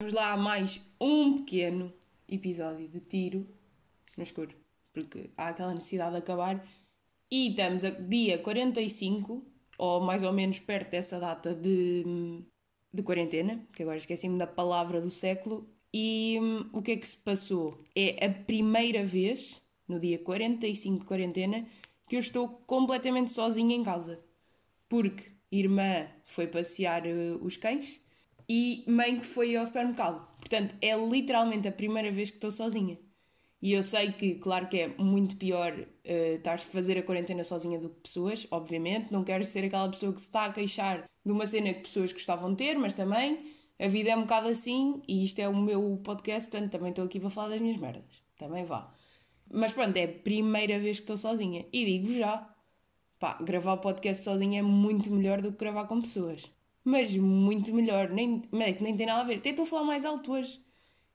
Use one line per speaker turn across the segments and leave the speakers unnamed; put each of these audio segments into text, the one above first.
Vamos lá a mais um pequeno episódio de tiro no escuro, porque há aquela necessidade de acabar. E estamos a dia 45, ou mais ou menos perto dessa data de, de quarentena, que agora esqueci-me da palavra do século. E hum, o que é que se passou? É a primeira vez, no dia 45 de quarentena, que eu estou completamente sozinha em casa. Porque irmã foi passear uh, os cães e mãe que foi ao supermercado. Portanto, é literalmente a primeira vez que estou sozinha. E eu sei que, claro que é muito pior uh, estar a fazer a quarentena sozinha do que pessoas, obviamente. Não quero ser aquela pessoa que se está a queixar de uma cena que pessoas gostavam de ter, mas também a vida é um bocado assim e isto é o meu podcast, portanto também estou aqui para falar das minhas merdas. Também vá. Mas pronto, é a primeira vez que estou sozinha. E digo já, pá, gravar podcast sozinha é muito melhor do que gravar com pessoas mas muito melhor. Nem, nem tem nada a ver. Até estou a falar mais alto hoje.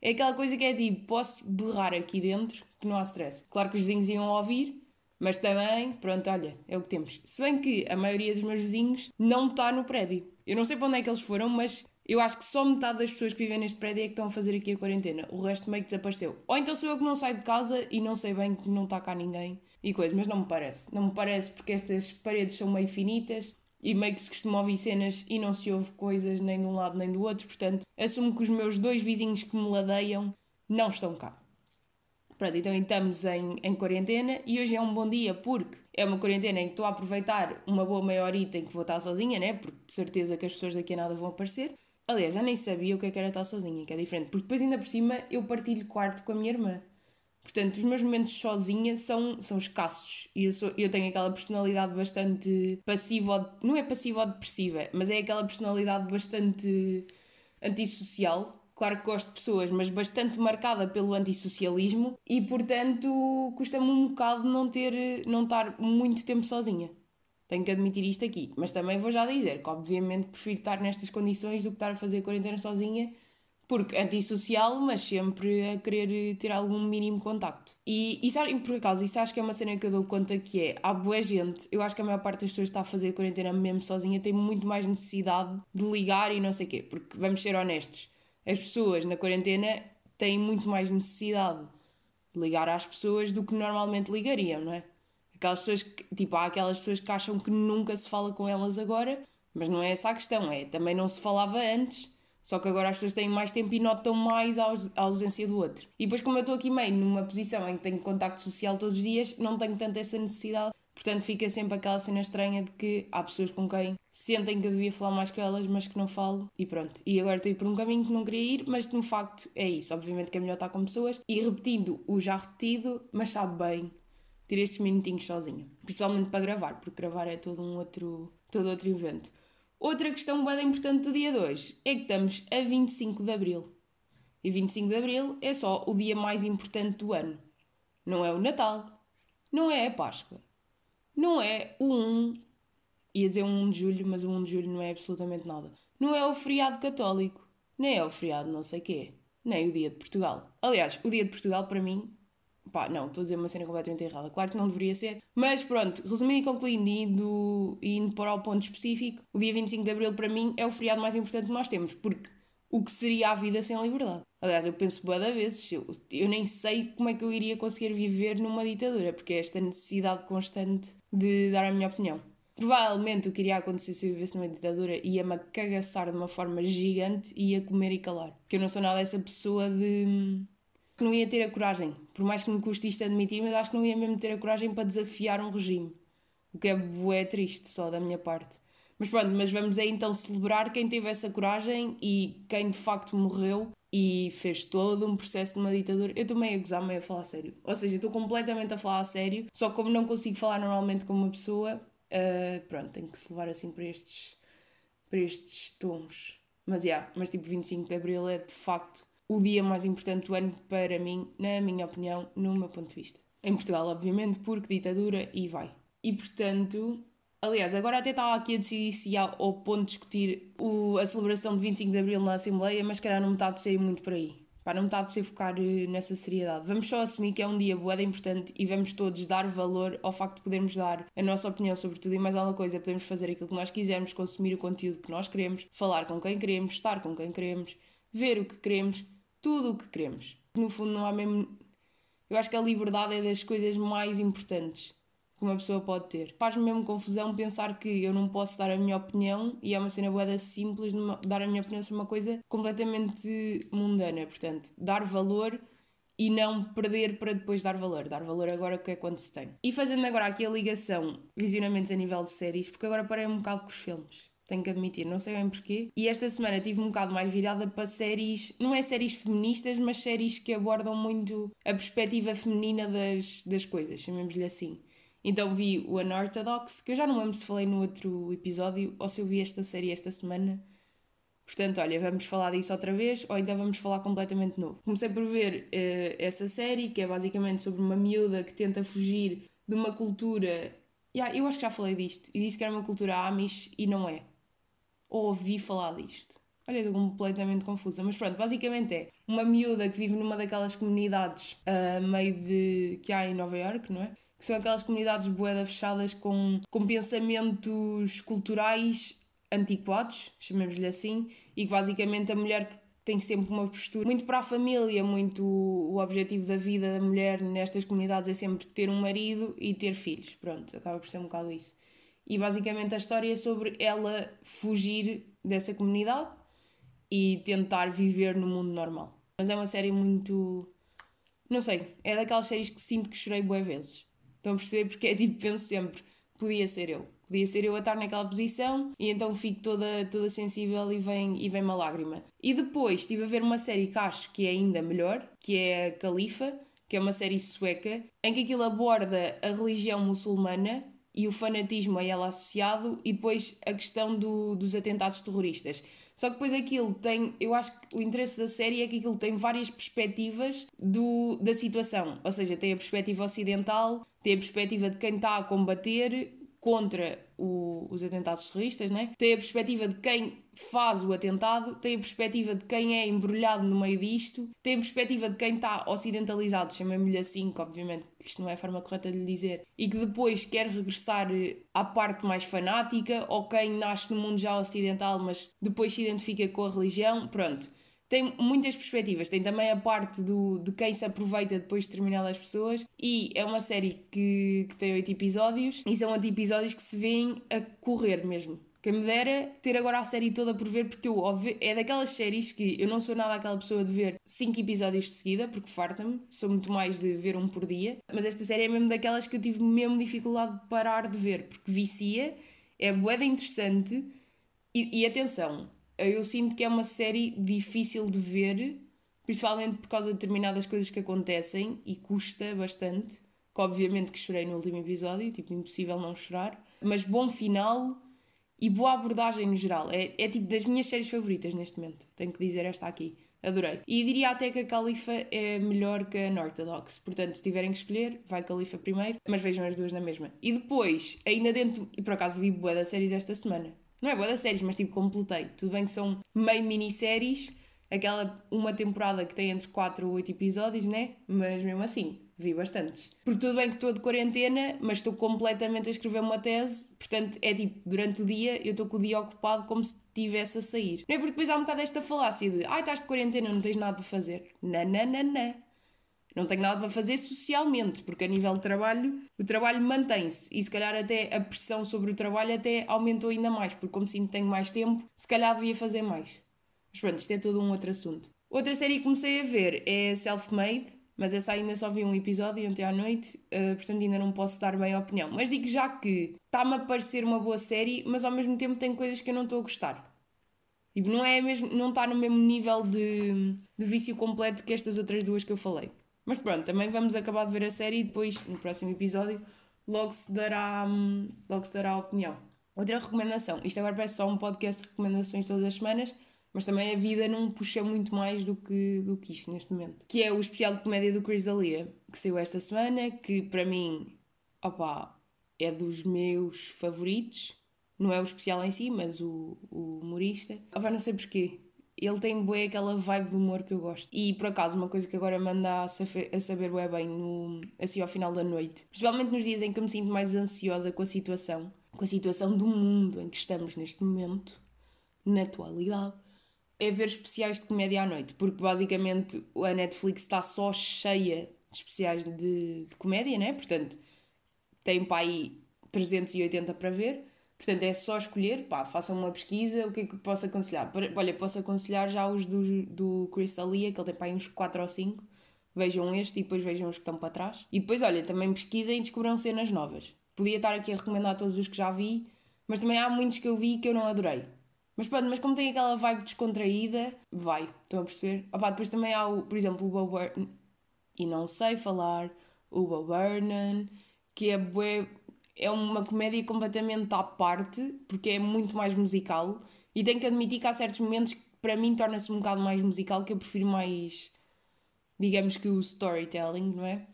É aquela coisa que é tipo, posso berrar aqui dentro que não há stress. Claro que os vizinhos iam ouvir, mas também, pronto, olha, é o que temos. Se bem que a maioria dos meus vizinhos não está no prédio. Eu não sei para onde é que eles foram, mas eu acho que só metade das pessoas que vivem neste prédio é que estão a fazer aqui a quarentena. O resto meio que desapareceu. Ou então sou eu que não saio de casa e não sei bem que não está cá ninguém e coisa, mas não me parece. Não me parece porque estas paredes são meio finitas e meio que se costuma ouvir cenas e não se ouve coisas nem de um lado nem do outro, portanto, assumo que os meus dois vizinhos que me ladeiam não estão cá. Pronto, então estamos em, em quarentena e hoje é um bom dia porque é uma quarentena em que estou a aproveitar uma boa meia em que vou estar sozinha, né? Porque de certeza que as pessoas daqui a nada vão aparecer. Aliás, já nem sabia o que, é que era estar sozinha, que é diferente, porque depois ainda por cima eu partilho quarto com a minha irmã. Portanto, os meus momentos sozinha são, são escassos. E eu, sou, eu tenho aquela personalidade bastante passiva, não é passiva ou depressiva, mas é aquela personalidade bastante antissocial. Claro que gosto de pessoas, mas bastante marcada pelo antissocialismo e, portanto, custa-me um bocado não ter, não estar muito tempo sozinha. Tenho que admitir isto aqui. Mas também vou já dizer que, obviamente, prefiro estar nestas condições do que estar a fazer quarentena sozinha porque antissocial, mas sempre a querer ter algum mínimo contacto. E, sabe, por acaso, isso acho que é uma cena que eu dou conta que é, há boa gente, eu acho que a maior parte das pessoas que está a fazer a quarentena mesmo sozinha tem muito mais necessidade de ligar e não sei o quê, porque vamos ser honestos, as pessoas na quarentena têm muito mais necessidade de ligar às pessoas do que normalmente ligariam, não é? Aquelas pessoas que, tipo, há aquelas pessoas que acham que nunca se fala com elas agora, mas não é essa a questão, é também não se falava antes só que agora as pessoas têm mais tempo e notam mais a ausência do outro. E depois, como eu estou aqui meio numa posição em que tenho contacto social todos os dias, não tenho tanto essa necessidade. Portanto, fica sempre aquela cena estranha de que há pessoas com quem sentem que eu devia falar mais com elas, mas que não falo. E pronto. E agora estou a ir por um caminho que não queria ir, mas no facto é isso. Obviamente que é melhor estar com pessoas. E repetindo o já repetido, mas sabe bem ter estes minutinhos sozinha. Principalmente para gravar, porque gravar é todo um outro, todo outro evento. Outra questão bem importante do dia de hoje é que estamos a 25 de Abril. E 25 de Abril é só o dia mais importante do ano. Não é o Natal, não é a Páscoa, não é o 1, ia dizer 1 de Julho, mas o 1 de Julho não é absolutamente nada. Não é o feriado católico, nem é o feriado não sei quê, nem o dia de Portugal. Aliás, o dia de Portugal para mim Pá, não, estou a dizer uma cena completamente errada. Claro que não deveria ser. Mas pronto, resumindo e concluindo, indo, indo para o ponto específico, o dia 25 de Abril para mim é o feriado mais importante que nós temos, porque o que seria a vida sem a liberdade? Aliás, eu penso boa da vezes, eu, eu nem sei como é que eu iria conseguir viver numa ditadura, porque é esta necessidade constante de dar a minha opinião. Provavelmente o que iria acontecer se eu vivesse numa ditadura ia-me cagaçar de uma forma gigante e ia comer e calar. Porque eu não sou nada essa pessoa de não ia ter a coragem, por mais que me custe isto admitir, mas acho que não ia mesmo ter a coragem para desafiar um regime. O que é triste só da minha parte. Mas pronto, mas vamos aí então celebrar quem teve essa coragem e quem de facto morreu e fez todo um processo de uma ditadura. Eu estou meio a gozar, meio a falar a sério. Ou seja, estou completamente a falar a sério, só como não consigo falar normalmente com uma pessoa, uh, pronto, tenho que se levar assim para estes, para estes tons. Mas, yeah, mas tipo 25 de Abril é de facto o dia mais importante do ano para mim, na minha opinião, no meu ponto de vista. Em Portugal, obviamente, porque ditadura e vai. E portanto, aliás, agora até estava aqui a decidir se há ao ponto de discutir o, a celebração de 25 de Abril na Assembleia, mas calhar não me está a apetecer muito por aí. Pá, não me está a apetecer focar eh, nessa seriedade. Vamos só assumir que é um dia boeda importante e vamos todos dar valor ao facto de podermos dar a nossa opinião sobre tudo e mais alguma coisa. Podemos fazer aquilo que nós quisermos, consumir o conteúdo que nós queremos, falar com quem queremos, estar com quem queremos ver o que queremos, tudo o que queremos. No fundo, não há mesmo. Eu acho que a liberdade é das coisas mais importantes que uma pessoa pode ter. Faz-me mesmo confusão pensar que eu não posso dar a minha opinião e é uma cena boa simples dar a minha opinião sobre uma coisa completamente mundana. Portanto, dar valor e não perder para depois dar valor. Dar valor agora que é quando se tem. E fazendo agora aqui a ligação, visionamentos a nível de séries, porque agora parei um bocado com os filmes. Tenho que admitir, não sei bem porquê. E esta semana tive um bocado mais virada para séries, não é séries feministas, mas séries que abordam muito a perspectiva feminina das, das coisas, chamemos-lhe assim. Então vi o Unorthodox, que eu já não lembro se falei no outro episódio ou se eu vi esta série esta semana. Portanto, olha, vamos falar disso outra vez ou ainda vamos falar completamente novo. Comecei por ver uh, essa série, que é basicamente sobre uma miúda que tenta fugir de uma cultura. Yeah, eu acho que já falei disto e disse que era uma cultura Amish e não é. Ou ouvi falar disto. Olha, estou completamente confusa. Mas pronto, basicamente é uma miúda que vive numa daquelas comunidades uh, meio de. que há em Nova York, não é? que são aquelas comunidades boedas fechadas com, com pensamentos culturais antiquados, chamemos-lhe assim, e que basicamente a mulher tem sempre uma postura muito para a família, muito o objetivo da vida da mulher nestas comunidades é sempre ter um marido e ter filhos. Pronto, acaba por ser um bocado isso. E basicamente a história é sobre ela fugir dessa comunidade e tentar viver no mundo normal. Mas é uma série muito. Não sei, é daquelas séries que sinto que chorei boas vezes. Estão a perceber? Porque é tipo, penso sempre, podia ser eu. Podia ser eu a estar naquela posição e então fico toda, toda sensível e vem, e vem uma lágrima. E depois estive a ver uma série que acho que é ainda melhor, que é a Califa, que é uma série sueca, em que aquilo aborda a religião muçulmana e o fanatismo a ela associado e depois a questão do, dos atentados terroristas. Só que depois aquilo tem, eu acho que o interesse da série é que aquilo tem várias perspectivas do, da situação. Ou seja, tem a perspectiva ocidental, tem a perspectiva de quem está a combater contra o, os atentados terroristas, né? tem a perspectiva de quem faz o atentado, tem a perspectiva de quem é embrulhado no meio disto, tem a perspectiva de quem está ocidentalizado, chamemos-lhe assim, que obviamente isto não é a forma correta de lhe dizer, e que depois quer regressar eh, à parte mais fanática, ou quem nasce no mundo já ocidental, mas depois se identifica com a religião, pronto tem muitas perspectivas. Tem também a parte do, de quem se aproveita depois de determinadas pessoas. E é uma série que, que tem oito episódios. E são oito episódios que se vêem a correr mesmo. Quem me dera ter agora a série toda por ver, porque eu é daquelas séries que eu não sou nada aquela pessoa de ver cinco episódios de seguida, porque farta-me, sou muito mais de ver um por dia. Mas esta série é mesmo daquelas que eu tive mesmo dificuldade de parar de ver, porque vicia, é boeda interessante. E, e atenção, eu sinto que é uma série difícil de ver, principalmente por causa de determinadas coisas que acontecem e custa bastante. Que obviamente que chorei no último episódio, tipo, impossível não chorar. Mas bom final e boa abordagem no geral. É, é tipo das minhas séries favoritas neste momento. Tenho que dizer esta aqui. Adorei. E diria até que a Califa é melhor que a Unorthodox. Portanto, se tiverem que escolher, vai Califa primeiro, mas vejam as duas na mesma. E depois, ainda dentro, e por acaso vi boa das séries esta semana. Não é boa das séries, mas tipo, completei. Tudo bem que são meio minisséries, aquela uma temporada que tem entre 4 ou 8 episódios, né? Mas mesmo assim, vi bastantes. Porque tudo bem que estou de quarentena, mas estou completamente a escrever uma tese, portanto é tipo, durante o dia eu estou com o dia ocupado como se estivesse a sair. Não é porque depois há um bocado esta falácia de ai, estás de quarentena, não tens nada para fazer. Nananana. Não tenho nada para fazer socialmente, porque a nível de trabalho, o trabalho mantém-se e se calhar até a pressão sobre o trabalho até aumentou ainda mais, porque como sinto que tenho mais tempo, se calhar devia fazer mais. Mas pronto, isto é todo um outro assunto. Outra série que comecei a ver é Self-Made, mas essa ainda só vi um episódio ontem à noite, uh, portanto ainda não posso dar bem a opinião. Mas digo já que está-me a parecer uma boa série, mas ao mesmo tempo tem coisas que eu não estou a gostar. E não é mesmo, não está no mesmo nível de, de vício completo que estas outras duas que eu falei. Mas pronto, também vamos acabar de ver a série e depois, no próximo episódio, logo se dará, hum, logo se dará a opinião. Outra recomendação, isto agora parece só um podcast de recomendações todas as semanas, mas também a vida não puxa muito mais do que, do que isto neste momento. Que é o especial de comédia do Chris D'Elia, que saiu esta semana, que para mim, opa, é dos meus favoritos. Não é o especial em si, mas o, o humorista. Opa, não sei porquê ele tem bué aquela vibe de humor que eu gosto. E por acaso, uma coisa que agora manda a saber, bué bem no, assim ao final da noite, principalmente nos dias em que eu me sinto mais ansiosa com a situação, com a situação do mundo em que estamos neste momento, na atualidade, é ver especiais de comédia à noite, porque basicamente a Netflix está só cheia de especiais de, de comédia, né? Portanto, tem para aí 380 para ver. Portanto, é só escolher, pá, façam uma pesquisa, o que é que posso aconselhar? Olha, posso aconselhar já os do, do Crystal Lee, que ele tem aí uns 4 ou 5. Vejam este e depois vejam os que estão para trás. E depois, olha, também pesquisem e descobram cenas novas. Podia estar aqui a recomendar todos os que já vi, mas também há muitos que eu vi que eu não adorei. Mas pronto, mas como tem aquela vibe descontraída, vai, estão a perceber? Opa, depois também há, o, por exemplo, o Bo Burnham, e não sei falar, o Bo Burnham, que é bué, é uma comédia completamente à parte, porque é muito mais musical, e tenho que admitir que há certos momentos que para mim torna-se um bocado mais musical, que eu prefiro mais, digamos que o storytelling, não é?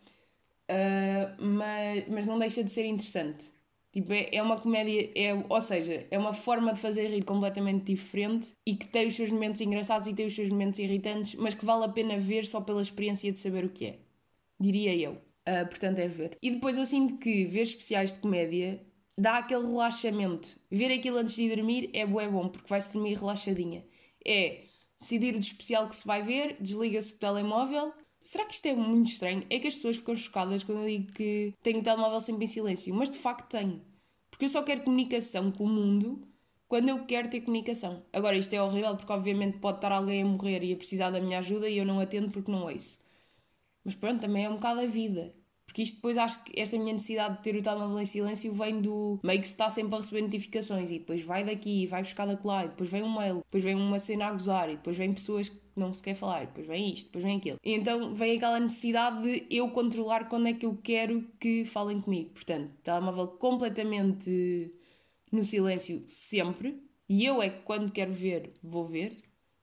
Uh, mas, mas não deixa de ser interessante. Tipo, é, é uma comédia, é, ou seja, é uma forma de fazer rir completamente diferente e que tem os seus momentos engraçados e tem os seus momentos irritantes, mas que vale a pena ver só pela experiência de saber o que é. Diria eu. Uh, portanto, é ver. E depois eu sinto que ver especiais de comédia dá aquele relaxamento. Ver aquilo antes de dormir é bom, é bom, porque vai-se dormir relaxadinha. É decidir o especial que se vai ver, desliga-se o telemóvel. Será que isto é muito estranho? É que as pessoas ficam chocadas quando eu digo que tenho o telemóvel sempre em silêncio, mas de facto tenho. Porque eu só quero comunicação com o mundo quando eu quero ter comunicação. Agora, isto é horrível porque, obviamente, pode estar alguém a morrer e a precisar da minha ajuda e eu não atendo porque não ouço. Mas pronto, também é um bocado a vida. Porque isto depois acho que esta minha necessidade de ter o telemóvel em silêncio vem do meio que se está sempre a receber notificações e depois vai daqui, vai buscar da lá, e depois vem um mail, depois vem uma cena a gozar e depois vem pessoas que não se quer falar, e depois vem isto, depois vem aquilo. E então vem aquela necessidade de eu controlar quando é que eu quero que falem comigo. Portanto, telemóvel completamente no silêncio sempre. E eu é que quando quero ver, vou ver.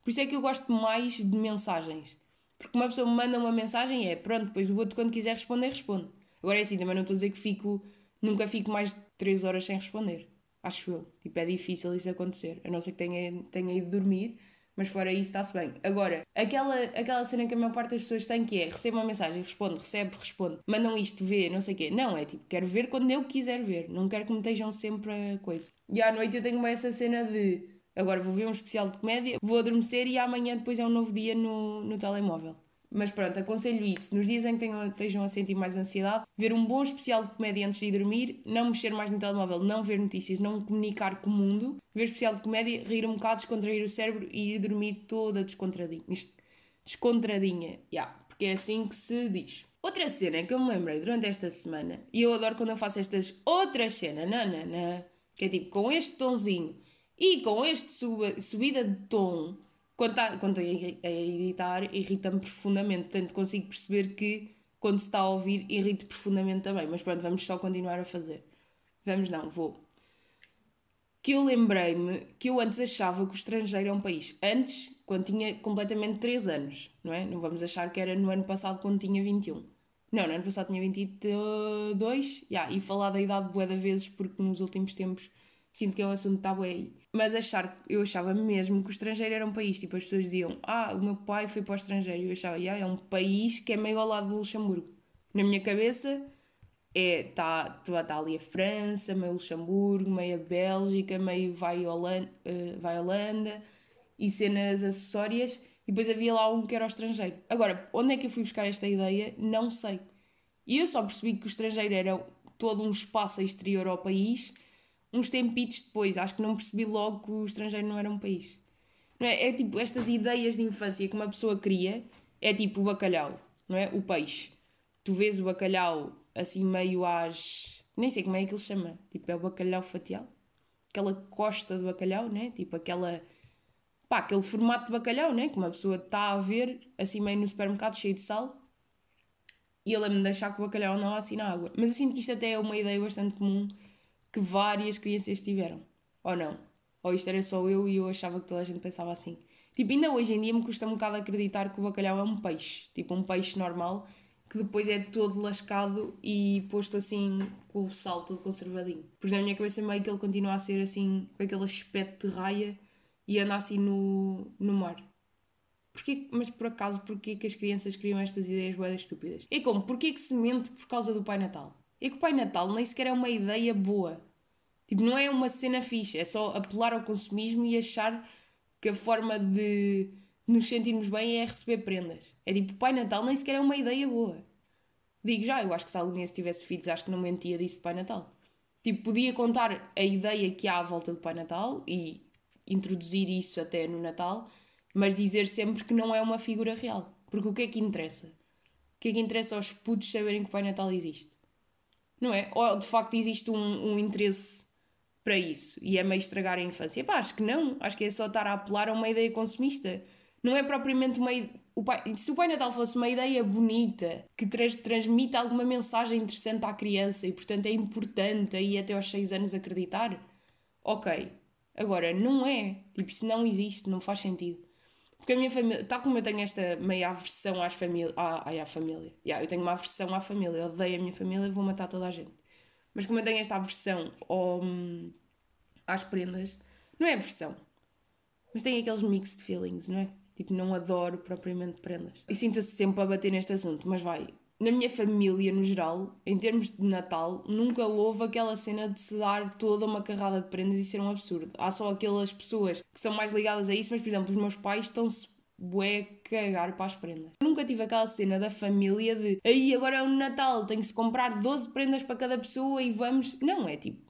Por isso é que eu gosto mais de mensagens. Porque uma pessoa me manda uma mensagem é pronto, depois o outro quando quiser responder, responde. Agora é assim, também não estou a dizer que fico, nunca fico mais de 3 horas sem responder. Acho eu. Tipo, é difícil isso acontecer. A não ser que tenha, tenha ido dormir, mas fora isso está-se bem. Agora, aquela, aquela cena que a maior parte das pessoas tem que é recebe uma mensagem, responde, recebe, responde, mandam isto, vê, não sei o quê. Não, é tipo, quero ver quando eu quiser ver. Não quero que me estejam sempre a coisa. E à noite eu tenho essa cena de agora vou ver um especial de comédia, vou adormecer e amanhã depois é um novo dia no, no telemóvel. Mas pronto, aconselho isso. Nos dias em que tenham, estejam a sentir mais ansiedade, ver um bom especial de comédia antes de ir dormir, não mexer mais no telemóvel, não ver notícias, não comunicar com o mundo, ver especial de comédia, rir um bocado, descontrair o cérebro e ir dormir toda descontradinha. Descontradinha, yeah, porque é assim que se diz. Outra cena que eu me lembrei durante esta semana, e eu adoro quando eu faço estas outras cenas, nanana, que é tipo com este tonzinho e com este suba, subida de tom quando, tá, estou a editar, irrita-me profundamente. Portanto, consigo perceber que quando se está a ouvir, irrita profundamente também. Mas pronto, vamos só continuar a fazer. Vamos não, vou. Que eu lembrei-me que eu antes achava que o estrangeiro é um país. Antes, quando tinha completamente 3 anos, não é? Não vamos achar que era no ano passado quando tinha 21. Não, no ano passado tinha 22. Yeah, e falar da idade bué de vezes porque nos últimos tempos sinto que é um assunto bué aí mas achar, eu achava mesmo que o estrangeiro era um país. Tipo, as pessoas diziam, ah, o meu pai foi para o estrangeiro. Eu achava, yeah, é um país que é meio ao lado do Luxemburgo. Na minha cabeça, é, está tá ali a França, meio Luxemburgo, meio a Bélgica, meio vai Holanda, uh, vai Holanda e cenas acessórias. E depois havia lá um que era o estrangeiro. Agora, onde é que eu fui buscar esta ideia? Não sei. E eu só percebi que o estrangeiro era todo um espaço exterior ao país uns tempitos depois. Acho que não percebi logo que o estrangeiro não era um país. É? é tipo estas ideias de infância que uma pessoa cria, é tipo o bacalhau, não é? O peixe. Tu vês o bacalhau assim meio às. Nem sei como é que ele chama. Tipo, é o bacalhau fatial. Aquela costa de bacalhau, né? Tipo, aquela. Pá, aquele formato de bacalhau, né? Que uma pessoa está a ver assim meio no supermercado cheio de sal. E eu lembro-me de achar que o bacalhau não assim na água. Mas eu sinto que isto até é uma ideia bastante comum que várias crianças tiveram. Ou não? Ou isto era só eu e eu achava que toda a gente pensava assim. Tipo, ainda hoje em dia me custa um bocado acreditar que o bacalhau é um peixe. Tipo, um peixe normal que depois é todo lascado e posto assim com o sal todo conservadinho. Por na minha cabeça meio que ele continua a ser assim, com aquele aspecto de raia e anda assim no, no mar. Porquê, mas por acaso, porquê que as crianças criam estas ideias boedas estúpidas? É como, porquê que se mente por causa do Pai Natal? É que o Pai Natal nem sequer é uma ideia boa. Tipo, não é uma cena fixe, é só apelar ao consumismo e achar que a forma de nos sentirmos bem é receber prendas. É tipo, Pai Natal nem sequer é uma ideia boa. Digo já, eu acho que se algum dia tivesse filhos, acho que não mentia disso Pai Natal. Tipo, podia contar a ideia que há à volta do Pai Natal e introduzir isso até no Natal, mas dizer sempre que não é uma figura real. Porque o que é que interessa? O que é que interessa aos putos saberem que o Pai Natal existe? Não é? Ou de facto existe um, um interesse para isso e é meio estragar a infância? Pá, acho que não. Acho que é só estar a apelar a uma ideia consumista. Não é propriamente uma. O pai... Se o Pai Natal fosse uma ideia bonita, que trans... transmite alguma mensagem interessante à criança e, portanto, é importante aí até aos 6 anos acreditar, ok. Agora, não é. Tipo, isso não existe, não faz sentido. Porque a minha família, tal como eu tenho esta meia aversão às famílias. Ah, ai, à família. Yeah, eu tenho uma aversão à família. Eu odeio a minha família e vou matar toda a gente. Mas como eu tenho esta aversão ao, às prendas, não é aversão. Mas tem aqueles mixed feelings, não é? Tipo, não adoro propriamente prendas. E sinto-se sempre a bater neste assunto, mas vai. Na minha família, no geral, em termos de Natal, nunca houve aquela cena de se dar toda uma carrada de prendas e ser um absurdo. Há só aquelas pessoas que são mais ligadas a isso, mas, por exemplo, os meus pais estão-se bué cagar para as prendas. Nunca tive aquela cena da família de aí agora é o Natal, tenho que se comprar 12 prendas para cada pessoa e vamos. Não, é tipo,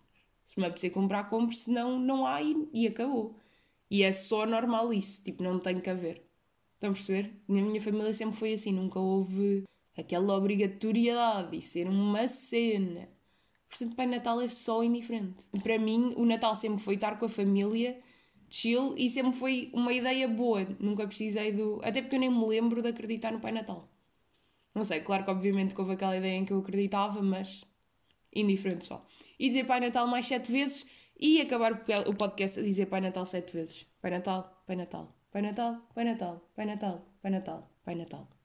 se me apetecer comprar, compre, senão não há e, e acabou. E é só normal isso, tipo, não tem que haver. Estão a perceber? Na minha família sempre foi assim, nunca houve aquela obrigatoriedade de ser uma cena. Portanto, Pai Natal é só indiferente. Para mim, o Natal sempre foi estar com a família, chill, e sempre foi uma ideia boa. Nunca precisei do. Até porque eu nem me lembro de acreditar no Pai Natal. Não sei, claro que obviamente que houve aquela ideia em que eu acreditava, mas indiferente só. E dizer Pai Natal mais sete vezes e acabar o podcast a dizer Pai Natal sete vezes. Pai Natal, Pai Natal, Pai Natal, Pai Natal, Pai Natal, Pai Natal, Pai Natal.